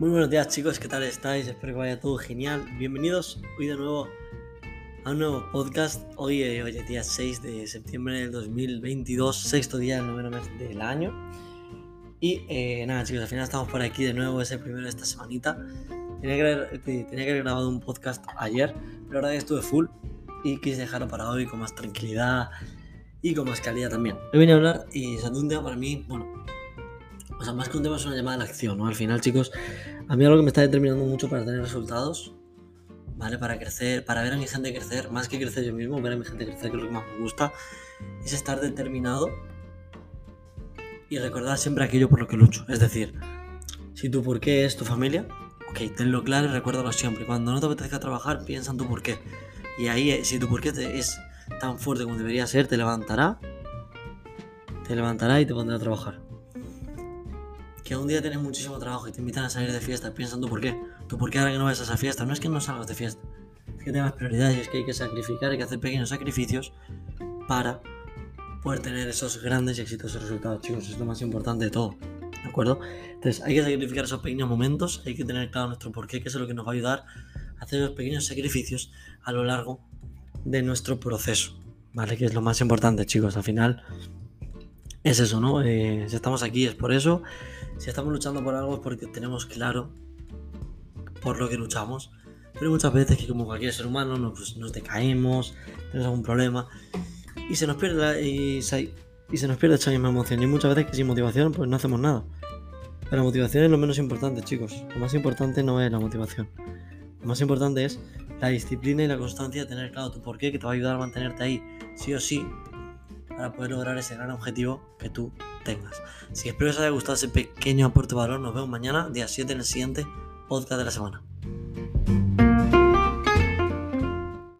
Muy buenos días chicos, ¿qué tal estáis? Espero que vaya todo genial. Bienvenidos hoy de nuevo a un nuevo podcast. Hoy, eh, es día 6 de septiembre del 2022, sexto día del noveno mes del año. Y eh, nada chicos, al final estamos por aquí de nuevo, es el primero de esta semanita. Tenía que, haber, tenía que haber grabado un podcast ayer, pero ahora estuve full y quise dejarlo para hoy con más tranquilidad y con más calidad también. Hoy vine a hablar y es un tema para mí, bueno, o sea, más que un tema es una llamada a la acción, ¿no? Al final, chicos, a mí algo que me está determinando mucho para tener resultados, ¿vale? Para crecer, para ver a mi gente crecer, más que crecer yo mismo, ver a mi gente crecer, que es lo que más me gusta, es estar determinado y recordar siempre aquello por lo que lucho. Es decir, si tu por qué es tu familia, ok, tenlo claro y recuérdalo siempre. Cuando no te apetezca trabajar, piensa en tu por qué. Y ahí, eh, si tu por qué es tan fuerte como debería ser, te levantará, te levantará y te pondrá a trabajar que un día tienes muchísimo trabajo y te invitan a salir de fiesta, piensa tú por qué. Tú por qué ahora que no vas a esa fiesta. No es que no salgas de fiesta, es que tengas prioridades, es que hay que sacrificar, hay que hacer pequeños sacrificios para poder tener esos grandes y exitosos resultados, chicos. Es lo más importante de todo. ¿De acuerdo? Entonces hay que sacrificar esos pequeños momentos, hay que tener claro nuestro porqué, que es lo que nos va a ayudar a hacer esos pequeños sacrificios a lo largo de nuestro proceso. ¿Vale? Que es lo más importante, chicos. Al final es eso, ¿no? Eh, si estamos aquí es por eso. Si estamos luchando por algo es porque tenemos claro por lo que luchamos. Pero muchas veces que como cualquier ser humano nos, pues, nos decaemos, tenemos algún problema y se nos pierde y se, y se nos pierde esa misma emoción. Y muchas veces que sin motivación pues no hacemos nada. Pero la motivación es lo menos importante, chicos. Lo más importante no es la motivación. Lo más importante es la disciplina y la constancia, tener claro tu porqué, que te va a ayudar a mantenerte ahí, sí o sí, para poder lograr ese gran objetivo que tú tengas. Así que espero que os haya gustado ese pequeño aporte de valor. Nos vemos mañana, día 7, en el siguiente podcast de la semana.